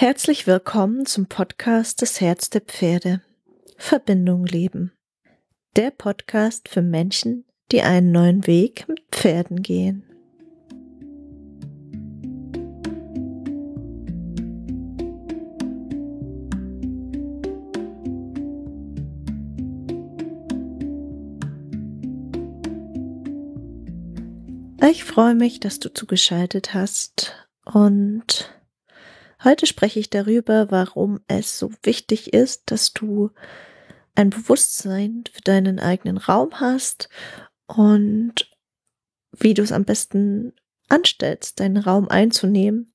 Herzlich willkommen zum Podcast des Herz der Pferde. Verbindung leben. Der Podcast für Menschen, die einen neuen Weg mit Pferden gehen. Ich freue mich, dass du zugeschaltet hast und Heute spreche ich darüber, warum es so wichtig ist, dass du ein Bewusstsein für deinen eigenen Raum hast und wie du es am besten anstellst, deinen Raum einzunehmen,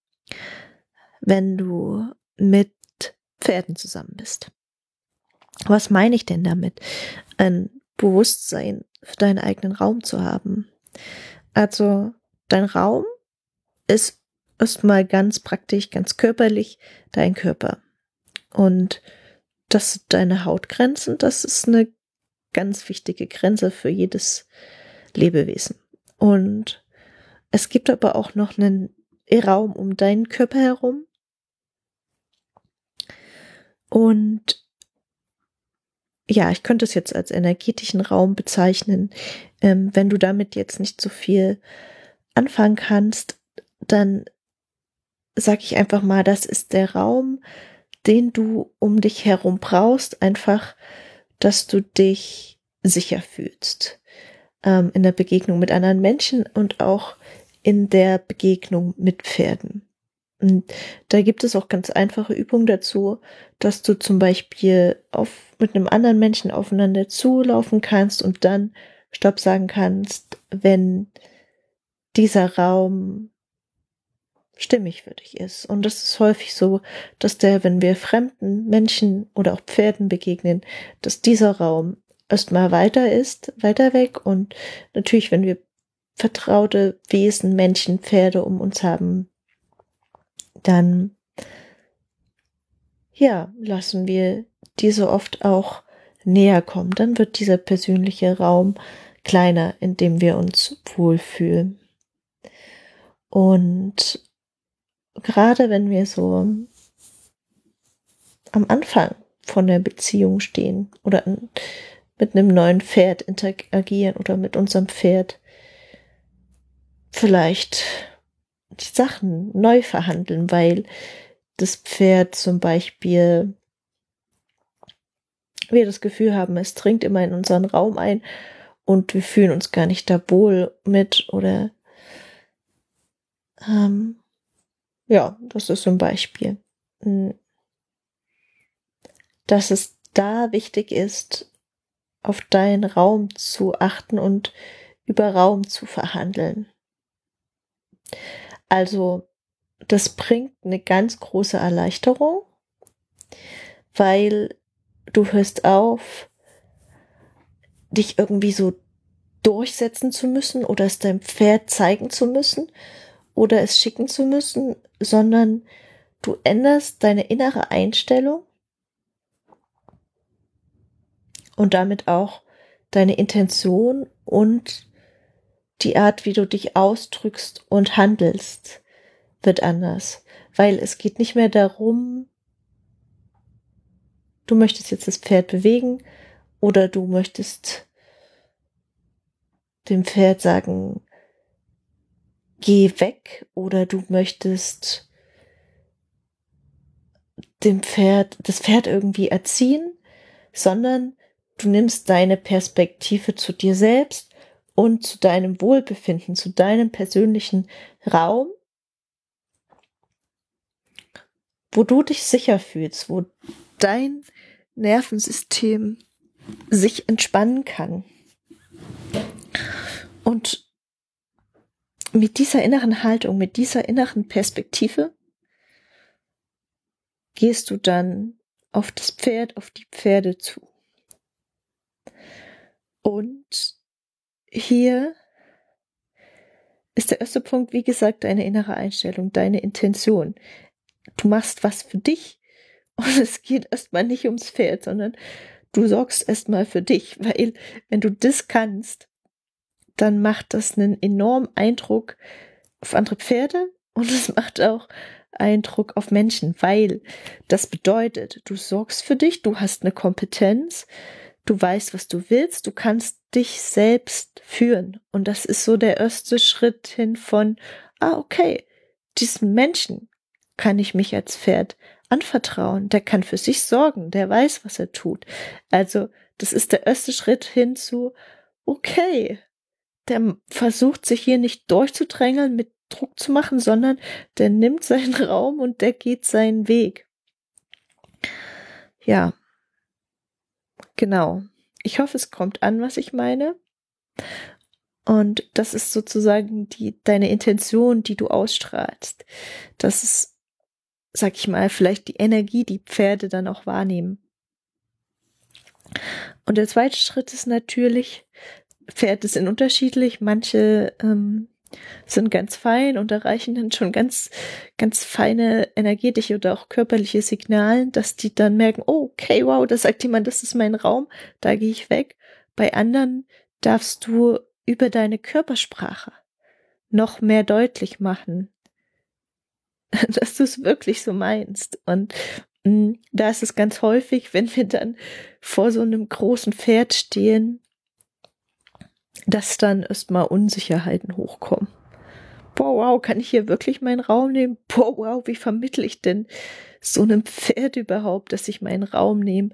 wenn du mit Pferden zusammen bist. Was meine ich denn damit? Ein Bewusstsein für deinen eigenen Raum zu haben. Also dein Raum ist erstmal ganz praktisch, ganz körperlich dein Körper. Und das sind deine Hautgrenzen, das ist eine ganz wichtige Grenze für jedes Lebewesen. Und es gibt aber auch noch einen Raum um deinen Körper herum. Und ja, ich könnte es jetzt als energetischen Raum bezeichnen. Ähm, wenn du damit jetzt nicht so viel anfangen kannst, dann sag ich einfach mal, das ist der Raum, den du um dich herum brauchst, einfach, dass du dich sicher fühlst. Ähm, in der Begegnung mit anderen Menschen und auch in der Begegnung mit Pferden. Und da gibt es auch ganz einfache Übungen dazu, dass du zum Beispiel auf, mit einem anderen Menschen aufeinander zulaufen kannst und dann Stopp sagen kannst, wenn dieser Raum stimmig für dich ist. Und das ist häufig so, dass der, wenn wir fremden Menschen oder auch Pferden begegnen, dass dieser Raum erstmal weiter ist, weiter weg. Und natürlich, wenn wir vertraute Wesen, Menschen, Pferde um uns haben, dann ja, lassen wir diese oft auch näher kommen. Dann wird dieser persönliche Raum kleiner, in dem wir uns wohlfühlen. Und gerade wenn wir so am Anfang von der Beziehung stehen oder mit einem neuen Pferd interagieren oder mit unserem Pferd vielleicht die Sachen neu verhandeln, weil das Pferd zum Beispiel wir das Gefühl haben, es dringt immer in unseren Raum ein und wir fühlen uns gar nicht da wohl mit oder ähm, ja, das ist ein Beispiel. Hm. Dass es da wichtig ist, auf deinen Raum zu achten und über Raum zu verhandeln. Also, das bringt eine ganz große Erleichterung, weil du hörst auf, dich irgendwie so durchsetzen zu müssen oder es deinem Pferd zeigen zu müssen oder es schicken zu müssen, sondern du änderst deine innere Einstellung und damit auch deine Intention und die Art, wie du dich ausdrückst und handelst, wird anders, weil es geht nicht mehr darum, du möchtest jetzt das Pferd bewegen oder du möchtest dem Pferd sagen, geh weg oder du möchtest dem Pferd, das Pferd irgendwie erziehen, sondern du nimmst deine Perspektive zu dir selbst und zu deinem Wohlbefinden, zu deinem persönlichen Raum, wo du dich sicher fühlst, wo dein Nervensystem sich entspannen kann. Und mit dieser inneren Haltung, mit dieser inneren Perspektive gehst du dann auf das Pferd, auf die Pferde zu. Und hier ist der erste Punkt, wie gesagt, deine innere Einstellung, deine Intention. Du machst was für dich und es geht erstmal nicht ums Pferd, sondern du sorgst erstmal für dich, weil wenn du das kannst, dann macht das einen enormen Eindruck auf andere Pferde und es macht auch Eindruck auf Menschen, weil das bedeutet, du sorgst für dich, du hast eine Kompetenz, du weißt, was du willst, du kannst dich selbst führen. Und das ist so der erste Schritt hin von, ah, okay, diesen Menschen kann ich mich als Pferd anvertrauen, der kann für sich sorgen, der weiß, was er tut. Also, das ist der erste Schritt hin zu, okay, der versucht sich hier nicht durchzudrängeln, mit Druck zu machen, sondern der nimmt seinen Raum und der geht seinen Weg. Ja, genau. Ich hoffe, es kommt an, was ich meine. Und das ist sozusagen die, deine Intention, die du ausstrahlst. Das ist, sag ich mal, vielleicht die Energie, die Pferde dann auch wahrnehmen. Und der zweite Schritt ist natürlich, Pferde sind unterschiedlich. Manche ähm, sind ganz fein und erreichen dann schon ganz, ganz feine energetische oder auch körperliche Signalen, dass die dann merken, oh, okay, wow, da sagt jemand, das ist mein Raum, da gehe ich weg. Bei anderen darfst du über deine Körpersprache noch mehr deutlich machen, dass du es wirklich so meinst. Und mm, da ist es ganz häufig, wenn wir dann vor so einem großen Pferd stehen, dass dann erstmal Unsicherheiten hochkommen. Boah, wow, kann ich hier wirklich meinen Raum nehmen? Boah, wow, wie vermittle ich denn so einem Pferd überhaupt, dass ich meinen Raum nehme?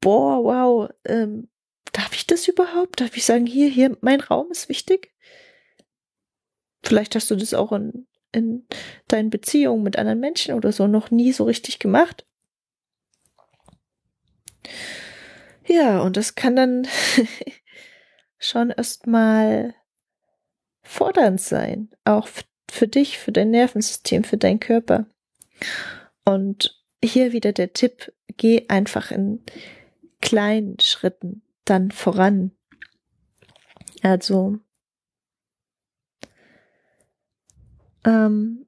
Boah, wow, ähm, darf ich das überhaupt? Darf ich sagen, hier, hier, mein Raum ist wichtig? Vielleicht hast du das auch in, in deinen Beziehungen mit anderen Menschen oder so noch nie so richtig gemacht. Ja, und das kann dann schon erstmal fordernd sein, auch für dich, für dein Nervensystem, für deinen Körper. Und hier wieder der Tipp, geh einfach in kleinen Schritten dann voran. Also, ähm,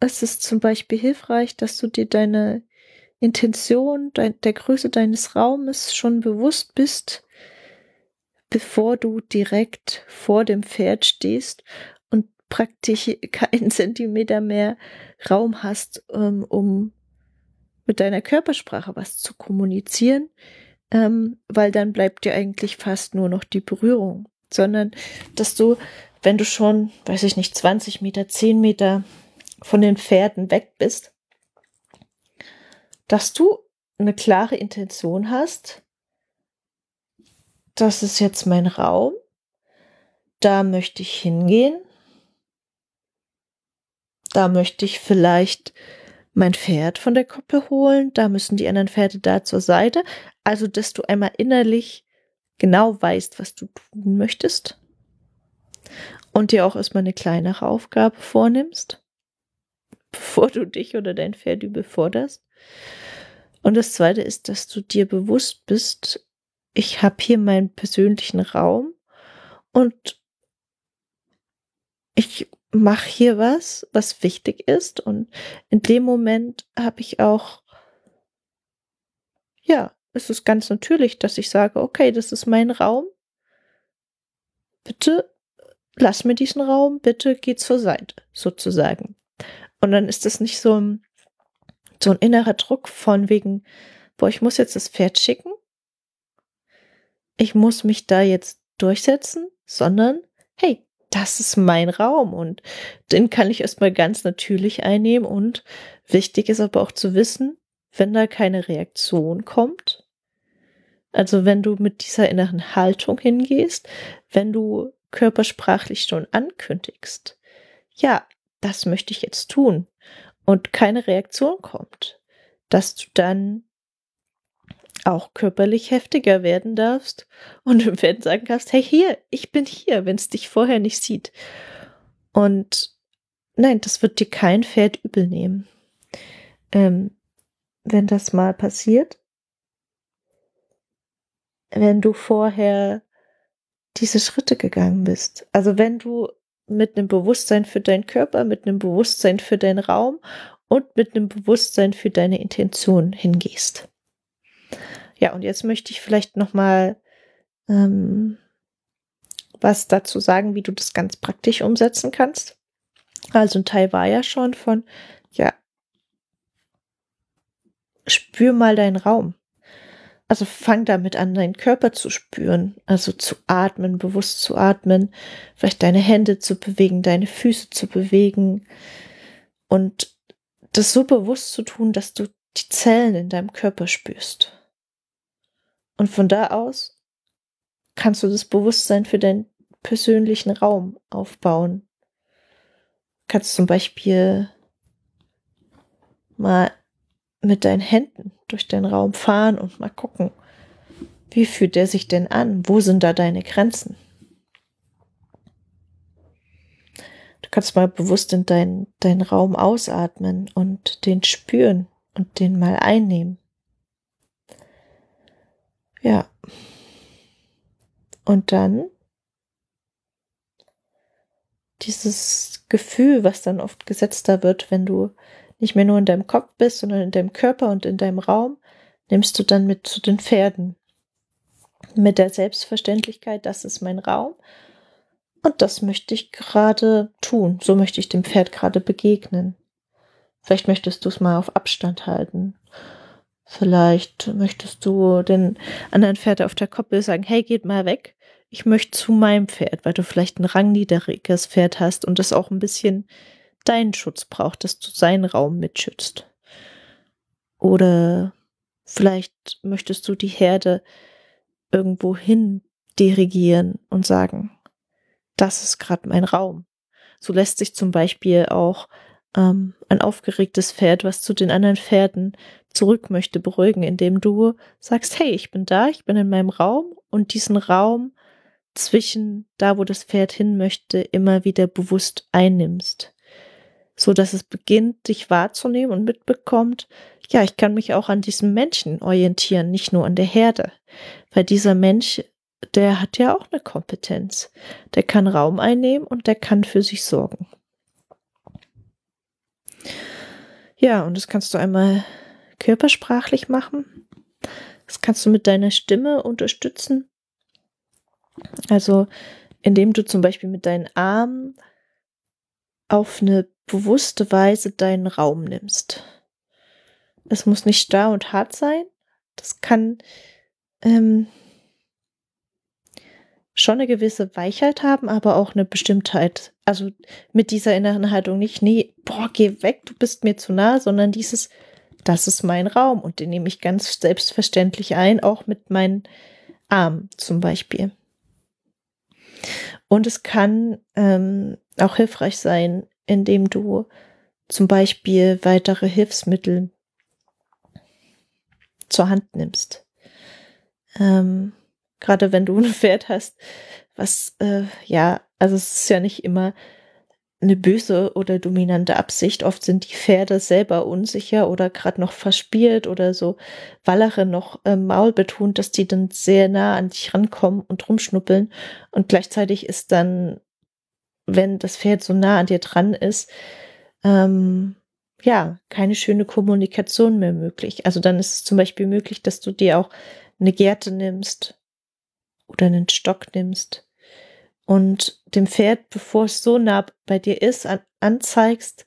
es ist zum Beispiel hilfreich, dass du dir deine Intention dein, der Größe deines Raumes schon bewusst bist bevor du direkt vor dem Pferd stehst und praktisch keinen Zentimeter mehr Raum hast, ähm, um mit deiner Körpersprache was zu kommunizieren, ähm, weil dann bleibt dir eigentlich fast nur noch die Berührung, sondern dass du, wenn du schon, weiß ich nicht, 20 Meter, 10 Meter von den Pferden weg bist, dass du eine klare Intention hast, das ist jetzt mein Raum. Da möchte ich hingehen. Da möchte ich vielleicht mein Pferd von der Koppel holen. Da müssen die anderen Pferde da zur Seite. Also, dass du einmal innerlich genau weißt, was du tun möchtest. Und dir auch erstmal eine kleinere Aufgabe vornimmst, bevor du dich oder dein Pferd überforderst. Und das zweite ist, dass du dir bewusst bist, ich habe hier meinen persönlichen Raum und ich mache hier was, was wichtig ist. Und in dem Moment habe ich auch, ja, es ist ganz natürlich, dass ich sage, okay, das ist mein Raum. Bitte lass mir diesen Raum, bitte geh zur Seite, sozusagen. Und dann ist das nicht so ein, so ein innerer Druck von wegen, boah, ich muss jetzt das Pferd schicken ich muss mich da jetzt durchsetzen, sondern hey, das ist mein Raum und den kann ich erstmal ganz natürlich einnehmen und wichtig ist aber auch zu wissen, wenn da keine Reaktion kommt, also wenn du mit dieser inneren Haltung hingehst, wenn du körpersprachlich schon ankündigst, ja, das möchte ich jetzt tun und keine Reaktion kommt, dass du dann auch körperlich heftiger werden darfst und im Pferd sagen kannst, hey hier, ich bin hier, wenn es dich vorher nicht sieht. Und nein, das wird dir kein Pferd übel nehmen. Ähm, wenn das mal passiert, wenn du vorher diese Schritte gegangen bist. Also wenn du mit einem Bewusstsein für deinen Körper, mit einem Bewusstsein für deinen Raum und mit einem Bewusstsein für deine Intention hingehst. Ja, und jetzt möchte ich vielleicht noch mal ähm, was dazu sagen, wie du das ganz praktisch umsetzen kannst. Also ein Teil war ja schon von, ja, spür mal deinen Raum. Also fang damit an, deinen Körper zu spüren, also zu atmen, bewusst zu atmen, vielleicht deine Hände zu bewegen, deine Füße zu bewegen und das so bewusst zu tun, dass du die Zellen in deinem Körper spürst. Und von da aus kannst du das Bewusstsein für deinen persönlichen Raum aufbauen. Kannst zum Beispiel mal mit deinen Händen durch den Raum fahren und mal gucken, wie fühlt der sich denn an? Wo sind da deine Grenzen? Du kannst mal bewusst in deinen dein Raum ausatmen und den spüren und den mal einnehmen. Ja. Und dann dieses Gefühl, was dann oft gesetzter wird, wenn du nicht mehr nur in deinem Kopf bist, sondern in deinem Körper und in deinem Raum, nimmst du dann mit zu den Pferden. Mit der Selbstverständlichkeit, das ist mein Raum. Und das möchte ich gerade tun. So möchte ich dem Pferd gerade begegnen. Vielleicht möchtest du es mal auf Abstand halten. Vielleicht möchtest du den anderen Pferd auf der Koppel sagen, hey, geht mal weg. Ich möchte zu meinem Pferd, weil du vielleicht ein rangniedriges Pferd hast und das auch ein bisschen deinen Schutz braucht, dass du seinen Raum mitschützt. Oder vielleicht möchtest du die Herde irgendwo hin dirigieren und sagen, das ist gerade mein Raum. So lässt sich zum Beispiel auch ähm, ein aufgeregtes Pferd, was zu den anderen Pferden zurück möchte, beruhigen, indem du sagst, hey, ich bin da, ich bin in meinem Raum und diesen Raum zwischen da, wo das Pferd hin möchte, immer wieder bewusst einnimmst so dass es beginnt, dich wahrzunehmen und mitbekommt, ja, ich kann mich auch an diesem Menschen orientieren, nicht nur an der Herde, weil dieser Mensch, der hat ja auch eine Kompetenz. Der kann Raum einnehmen und der kann für sich sorgen. Ja, und das kannst du einmal körpersprachlich machen. Das kannst du mit deiner Stimme unterstützen. Also, indem du zum Beispiel mit deinen Armen auf eine bewusste Weise deinen Raum nimmst. Es muss nicht starr und hart sein. Das kann ähm, schon eine gewisse Weichheit haben, aber auch eine Bestimmtheit. Also mit dieser inneren Haltung nicht, nee, boah, geh weg, du bist mir zu nah, sondern dieses, das ist mein Raum und den nehme ich ganz selbstverständlich ein, auch mit meinen Armen zum Beispiel. Und es kann ähm, auch hilfreich sein, indem du zum Beispiel weitere Hilfsmittel zur Hand nimmst. Ähm, Gerade wenn du ein Pferd hast, was, äh, ja, also es ist ja nicht immer eine böse oder dominante Absicht. Oft sind die Pferde selber unsicher oder gerade noch verspielt oder so Wallere noch äh, Maul betont, dass die dann sehr nah an dich rankommen und rumschnuppeln. Und gleichzeitig ist dann wenn das Pferd so nah an dir dran ist, ähm, ja, keine schöne Kommunikation mehr möglich. Also dann ist es zum Beispiel möglich, dass du dir auch eine Gerte nimmst oder einen Stock nimmst und dem Pferd, bevor es so nah bei dir ist, an, anzeigst,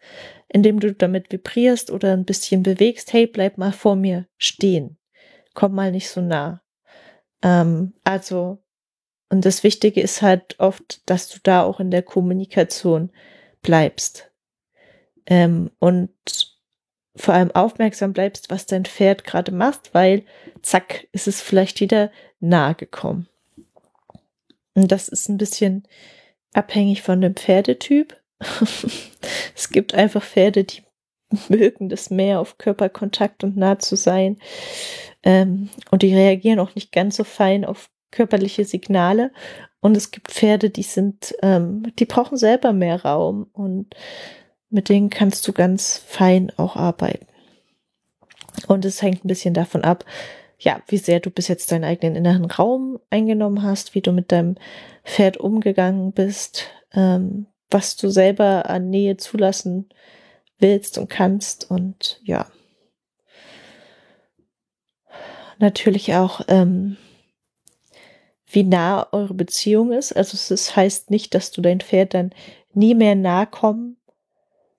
indem du damit vibrierst oder ein bisschen bewegst, hey, bleib mal vor mir stehen, komm mal nicht so nah. Ähm, also und das Wichtige ist halt oft, dass du da auch in der Kommunikation bleibst. Ähm, und vor allem aufmerksam bleibst, was dein Pferd gerade macht, weil zack, ist es vielleicht wieder nahe gekommen. Und das ist ein bisschen abhängig von dem Pferdetyp. es gibt einfach Pferde, die mögen das mehr auf Körperkontakt und nah zu sein. Ähm, und die reagieren auch nicht ganz so fein auf körperliche Signale. Und es gibt Pferde, die sind, ähm, die brauchen selber mehr Raum und mit denen kannst du ganz fein auch arbeiten. Und es hängt ein bisschen davon ab, ja, wie sehr du bis jetzt deinen eigenen inneren Raum eingenommen hast, wie du mit deinem Pferd umgegangen bist, ähm, was du selber an Nähe zulassen willst und kannst und ja. Natürlich auch, ähm, wie nah eure Beziehung ist. Also es heißt nicht, dass du dein Pferd dann nie mehr nahe kommen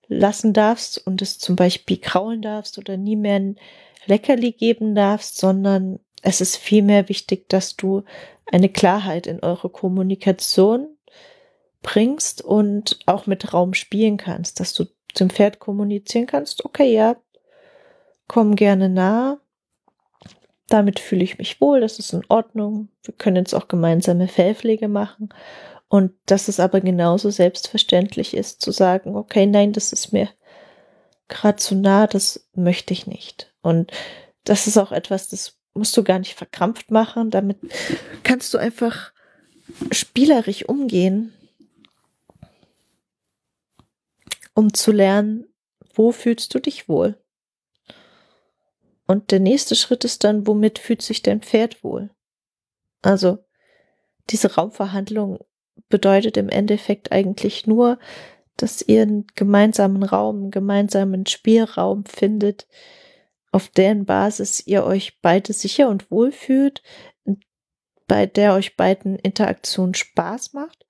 lassen darfst und es zum Beispiel kraulen darfst oder nie mehr Leckerli geben darfst, sondern es ist vielmehr wichtig, dass du eine Klarheit in eure Kommunikation bringst und auch mit Raum spielen kannst, dass du zum Pferd kommunizieren kannst, okay, ja, komm gerne nah, damit fühle ich mich wohl, das ist in Ordnung, wir können jetzt auch gemeinsame Fellpflege machen und dass es aber genauso selbstverständlich ist zu sagen, okay, nein, das ist mir gerade zu nah, das möchte ich nicht. Und das ist auch etwas, das musst du gar nicht verkrampft machen, damit kannst du einfach spielerisch umgehen um zu lernen, wo fühlst du dich wohl? Und der nächste Schritt ist dann, womit fühlt sich dein Pferd wohl? Also, diese Raumverhandlung bedeutet im Endeffekt eigentlich nur, dass ihr einen gemeinsamen Raum, einen gemeinsamen Spielraum findet, auf deren Basis ihr euch beide sicher und wohl fühlt, bei der euch beiden Interaktion Spaß macht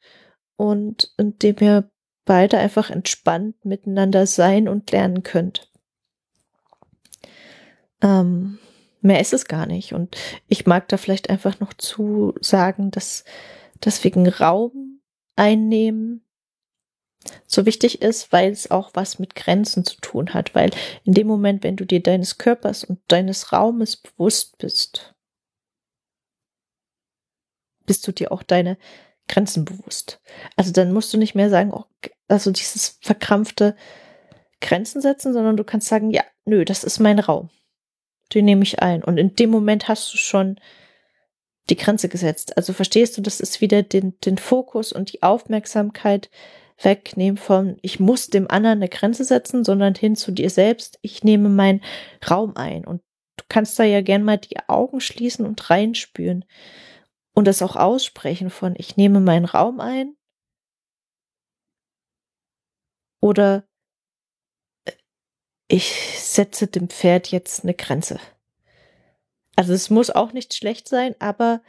und in dem ihr beide einfach entspannt miteinander sein und lernen könnt. Ähm, mehr ist es gar nicht. Und ich mag da vielleicht einfach noch zu sagen, dass das wegen Raum einnehmen so wichtig ist, weil es auch was mit Grenzen zu tun hat. Weil in dem Moment, wenn du dir deines Körpers und deines Raumes bewusst bist, bist du dir auch deine Grenzen bewusst. Also dann musst du nicht mehr sagen, oh, also dieses verkrampfte Grenzen setzen, sondern du kannst sagen, ja, nö, das ist mein Raum. Den nehme ich ein. Und in dem Moment hast du schon die Grenze gesetzt. Also verstehst du, das ist wieder den, den Fokus und die Aufmerksamkeit wegnehmen von, ich muss dem anderen eine Grenze setzen, sondern hin zu dir selbst, ich nehme meinen Raum ein. Und du kannst da ja gern mal die Augen schließen und reinspüren und das auch aussprechen von ich nehme meinen Raum ein oder äh, ich setze dem Pferd jetzt eine Grenze. Also es muss auch nicht schlecht sein, aber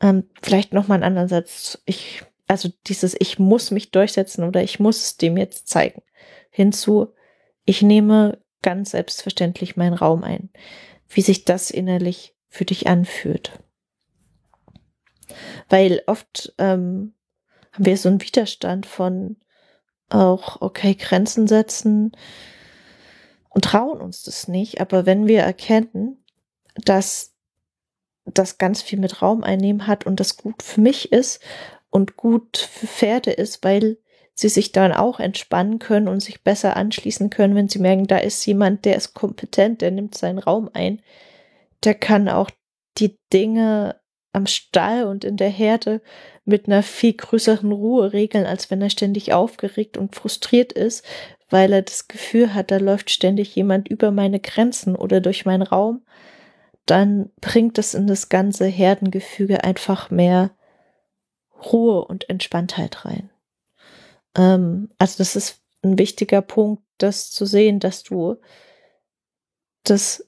ähm, vielleicht noch mal einen anderen Satz. Ich, also dieses ich muss mich durchsetzen oder ich muss es dem jetzt zeigen. Hinzu, ich nehme ganz selbstverständlich meinen Raum ein. Wie sich das innerlich für dich anfühlt. Weil oft ähm, haben wir so einen Widerstand von auch, okay, Grenzen setzen und trauen uns das nicht. Aber wenn wir erkennen, dass das ganz viel mit Raum einnehmen hat und das gut für mich ist und gut für Pferde ist, weil sie sich dann auch entspannen können und sich besser anschließen können, wenn sie merken, da ist jemand, der ist kompetent, der nimmt seinen Raum ein, der kann auch die Dinge am Stall und in der Herde mit einer viel größeren Ruhe regeln, als wenn er ständig aufgeregt und frustriert ist, weil er das Gefühl hat, da läuft ständig jemand über meine Grenzen oder durch meinen Raum, dann bringt es in das ganze Herdengefüge einfach mehr Ruhe und Entspanntheit rein. Ähm, also das ist ein wichtiger Punkt, das zu sehen, dass du das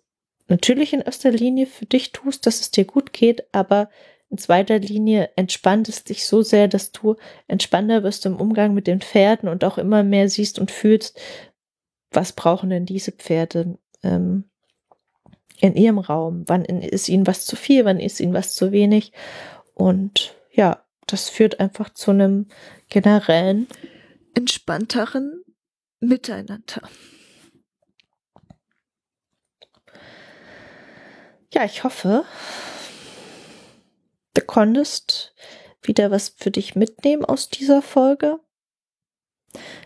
natürlich in erster Linie für dich tust, dass es dir gut geht, aber in zweiter Linie entspannt es dich so sehr, dass du entspannter wirst im Umgang mit den Pferden und auch immer mehr siehst und fühlst, was brauchen denn diese Pferde ähm, in ihrem Raum? Wann ist ihnen was zu viel? Wann ist ihnen was zu wenig? Und ja, das führt einfach zu einem generellen entspannteren Miteinander. Ja, ich hoffe, du konntest wieder was für dich mitnehmen aus dieser Folge.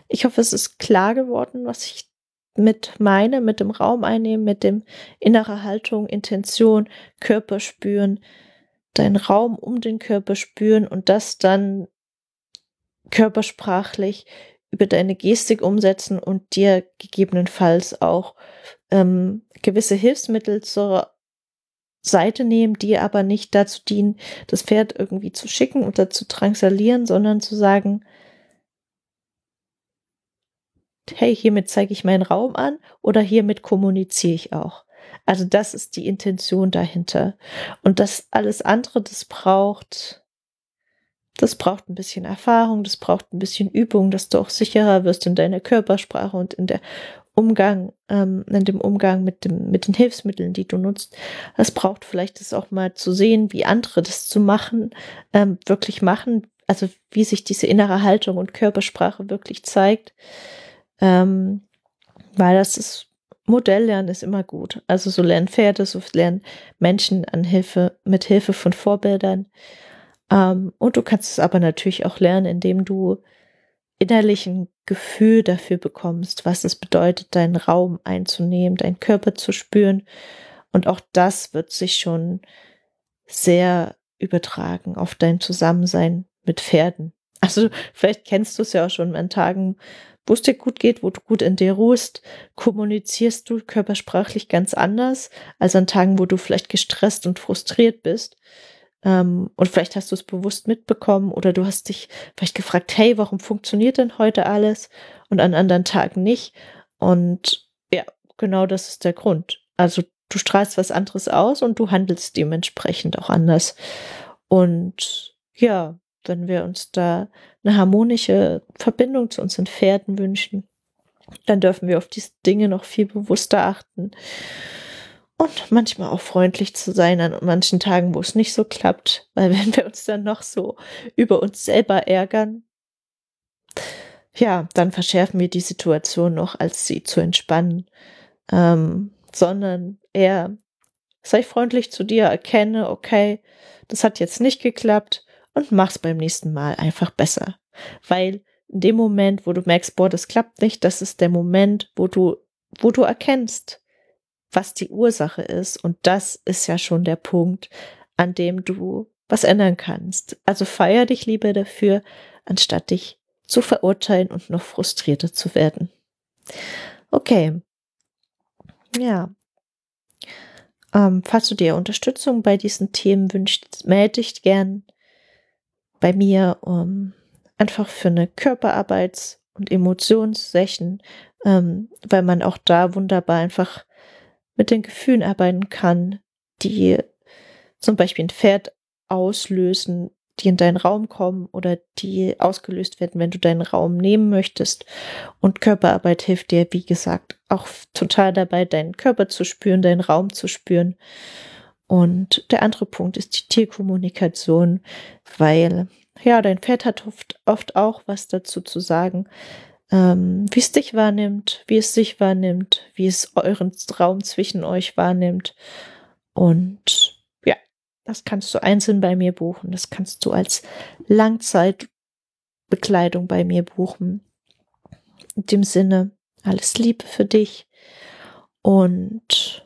Ich hoffe, es ist klar geworden, was ich mit meine, mit dem Raum einnehmen, mit dem innere Haltung, Intention, Körper spüren, deinen Raum um den Körper spüren und das dann körpersprachlich über deine Gestik umsetzen und dir gegebenenfalls auch ähm, gewisse Hilfsmittel zur Seite nehmen, die aber nicht dazu dienen, das Pferd irgendwie zu schicken oder zu drangsalieren, sondern zu sagen, hey, hiermit zeige ich meinen Raum an oder hiermit kommuniziere ich auch. Also das ist die Intention dahinter. Und das alles andere, das braucht Das braucht ein bisschen Erfahrung, das braucht ein bisschen Übung, dass du auch sicherer wirst in deiner Körpersprache und in der Umgang, ähm, in dem Umgang mit dem, mit den Hilfsmitteln, die du nutzt. Es braucht vielleicht es auch mal zu sehen, wie andere das zu machen, ähm, wirklich machen, also wie sich diese innere Haltung und Körpersprache wirklich zeigt. Ähm, weil das ist, Modelllernen ist immer gut. Also so lernen Pferde, so lernen Menschen an Hilfe, mit Hilfe von Vorbildern. Ähm, und du kannst es aber natürlich auch lernen, indem du innerlich ein Gefühl dafür bekommst, was es bedeutet, deinen Raum einzunehmen, deinen Körper zu spüren. Und auch das wird sich schon sehr übertragen auf dein Zusammensein mit Pferden. Also vielleicht kennst du es ja auch schon an Tagen, wo es dir gut geht, wo du gut in dir ruhst, kommunizierst du körpersprachlich ganz anders als an Tagen, wo du vielleicht gestresst und frustriert bist. Ähm, und vielleicht hast du es bewusst mitbekommen oder du hast dich vielleicht gefragt, hey, warum funktioniert denn heute alles und an anderen Tagen nicht? Und ja, genau das ist der Grund. Also du strahlst was anderes aus und du handelst dementsprechend auch anders. Und ja, wenn wir uns da eine harmonische Verbindung zu unseren Pferden wünschen, dann dürfen wir auf diese Dinge noch viel bewusster achten. Und manchmal auch freundlich zu sein an manchen Tagen, wo es nicht so klappt, weil wenn wir uns dann noch so über uns selber ärgern, ja, dann verschärfen wir die Situation noch, als sie zu entspannen, ähm, sondern eher sei freundlich zu dir, erkenne, okay, das hat jetzt nicht geklappt und mach's beim nächsten Mal einfach besser. Weil in dem Moment, wo du merkst, boah, das klappt nicht, das ist der Moment, wo du, wo du erkennst, was die Ursache ist. Und das ist ja schon der Punkt, an dem du was ändern kannst. Also feier dich lieber dafür, anstatt dich zu verurteilen und noch frustrierter zu werden. Okay. Ja. Ähm, falls du dir Unterstützung bei diesen Themen wünschst, melde dich gern bei mir um, einfach für eine Körperarbeits- und Emotionssession, ähm, weil man auch da wunderbar einfach mit den Gefühlen arbeiten kann, die zum Beispiel ein Pferd auslösen, die in deinen Raum kommen oder die ausgelöst werden, wenn du deinen Raum nehmen möchtest. Und Körperarbeit hilft dir, wie gesagt, auch total dabei, deinen Körper zu spüren, deinen Raum zu spüren. Und der andere Punkt ist die Tierkommunikation, weil ja, dein Pferd hat oft, oft auch was dazu zu sagen, ähm, wie es dich wahrnimmt, wie es sich wahrnimmt, wie es euren Raum zwischen euch wahrnimmt. Und ja, das kannst du einzeln bei mir buchen. Das kannst du als Langzeitbekleidung bei mir buchen. In dem Sinne, alles Liebe für dich. Und